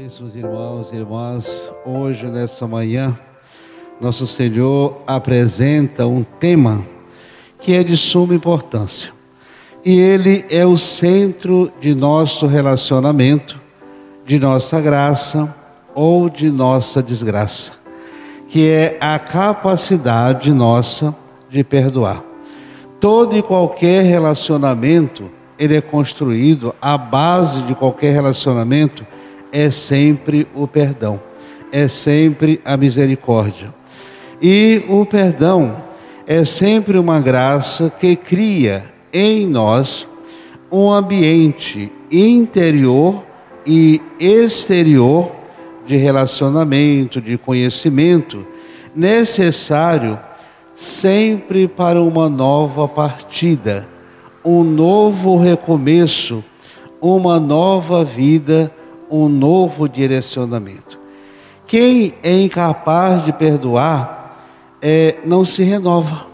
Caríssimos irmãos e irmãs, hoje, nessa manhã, nosso Senhor apresenta um tema que é de suma importância. E ele é o centro de nosso relacionamento, de nossa graça ou de nossa desgraça, que é a capacidade nossa de perdoar. Todo e qualquer relacionamento, ele é construído, a base de qualquer relacionamento é sempre o perdão, é sempre a misericórdia. E o perdão é sempre uma graça que cria em nós um ambiente interior e exterior de relacionamento, de conhecimento, necessário sempre para uma nova partida, um novo recomeço, uma nova vida um novo direcionamento. Quem é incapaz de perdoar é, não se renova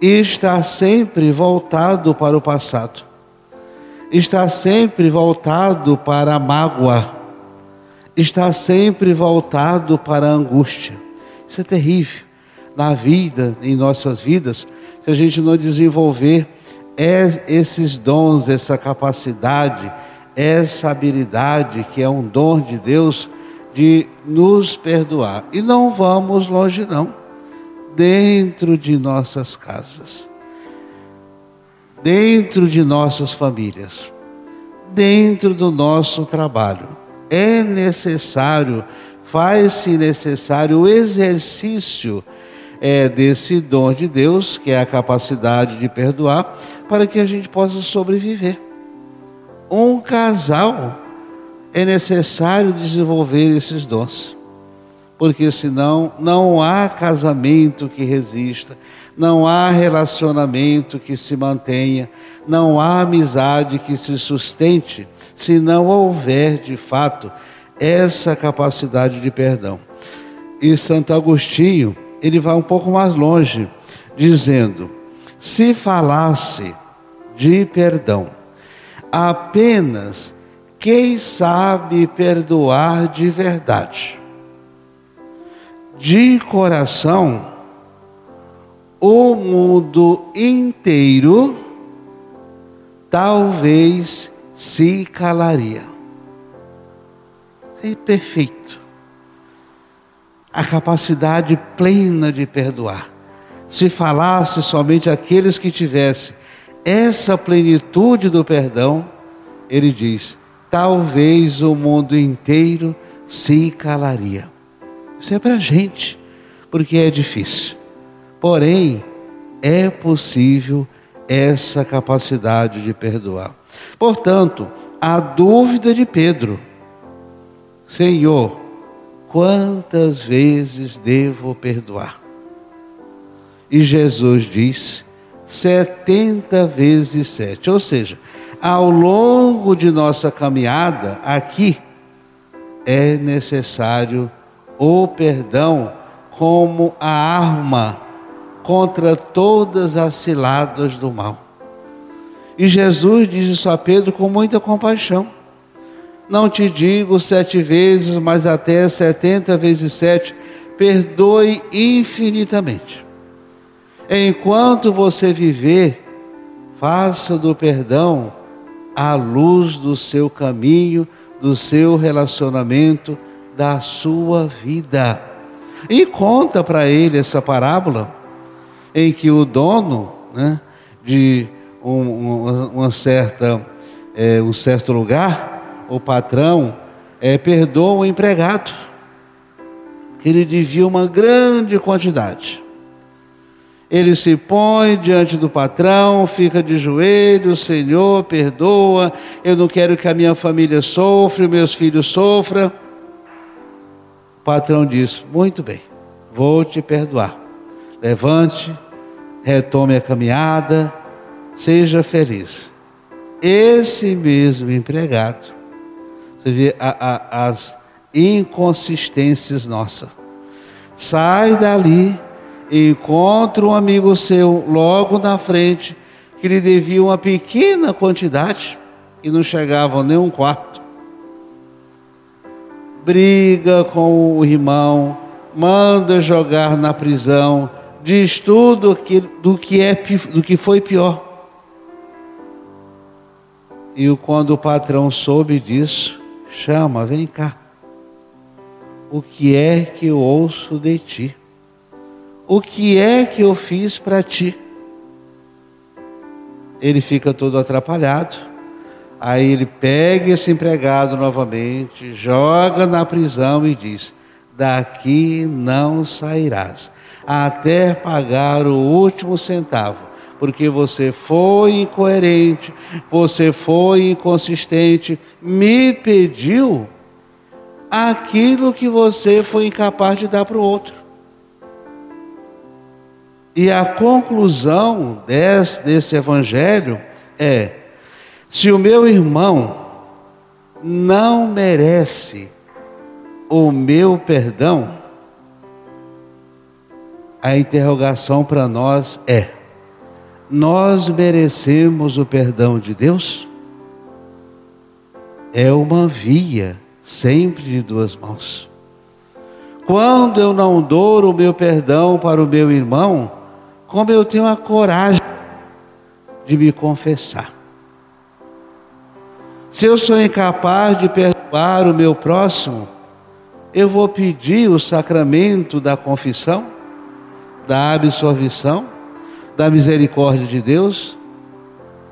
e está sempre voltado para o passado, está sempre voltado para a mágoa, está sempre voltado para a angústia. Isso é terrível na vida, em nossas vidas, se a gente não desenvolver esses dons, essa capacidade essa habilidade que é um dom de Deus de nos perdoar. E não vamos longe não. Dentro de nossas casas. Dentro de nossas famílias. Dentro do nosso trabalho. É necessário, faz-se necessário o exercício é, desse dom de Deus, que é a capacidade de perdoar, para que a gente possa sobreviver um casal é necessário desenvolver esses dons. Porque senão não há casamento que resista, não há relacionamento que se mantenha, não há amizade que se sustente, se não houver de fato essa capacidade de perdão. E Santo Agostinho, ele vai um pouco mais longe, dizendo: se falasse de perdão, apenas quem sabe perdoar de verdade. De coração, o mundo inteiro talvez se calaria. É perfeito. A capacidade plena de perdoar. Se falasse somente aqueles que tivessem essa plenitude do perdão, ele diz: talvez o mundo inteiro se calaria. Isso é para a gente, porque é difícil. Porém, é possível essa capacidade de perdoar. Portanto, a dúvida de Pedro: Senhor, quantas vezes devo perdoar? E Jesus disse: 70 vezes 7. Ou seja, ao longo de nossa caminhada aqui, é necessário o perdão como a arma contra todas as ciladas do mal. E Jesus diz isso a Pedro com muita compaixão. Não te digo sete vezes, mas até setenta vezes sete, perdoe infinitamente. Enquanto você viver, faça do perdão a luz do seu caminho, do seu relacionamento, da sua vida. E conta para ele essa parábola em que o dono né, de um, uma certa, é, um certo lugar, o patrão, é, perdoa o empregado, que ele devia uma grande quantidade. Ele se põe diante do patrão, fica de joelhos, Senhor, perdoa, eu não quero que a minha família sofra, meus filhos sofram. O patrão diz: Muito bem, vou te perdoar. Levante, retome a caminhada, seja feliz. Esse mesmo empregado, você vê a, a, as inconsistências nossas, sai dali encontra um amigo seu logo na frente que lhe devia uma pequena quantidade e não chegava nem um quarto. briga com o irmão, manda jogar na prisão, diz tudo que, do, que é, do que foi pior. E quando o patrão soube disso, chama, vem cá. O que é que eu ouço de ti? O que é que eu fiz para ti? Ele fica todo atrapalhado. Aí ele pega esse empregado novamente, joga na prisão e diz: Daqui não sairás, até pagar o último centavo, porque você foi incoerente, você foi inconsistente, me pediu aquilo que você foi incapaz de dar para o outro. E a conclusão desse, desse evangelho é: se o meu irmão não merece o meu perdão, a interrogação para nós é: nós merecemos o perdão de Deus? É uma via sempre de duas mãos. Quando eu não dou o meu perdão para o meu irmão, como eu tenho a coragem de me confessar. Se eu sou incapaz de perdoar o meu próximo, eu vou pedir o sacramento da confissão, da absolvição, da misericórdia de Deus?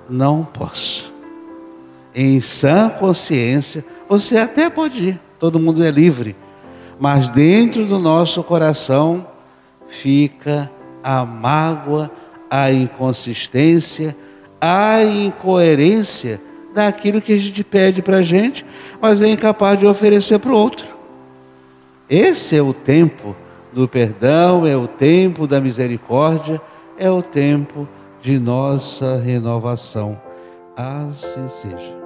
Não posso. Em sã consciência, você até pode ir, todo mundo é livre, mas dentro do nosso coração fica a mágoa, a inconsistência, a incoerência daquilo que a gente pede para a gente, mas é incapaz de oferecer para o outro. Esse é o tempo do perdão, é o tempo da misericórdia, é o tempo de nossa renovação. Assim seja.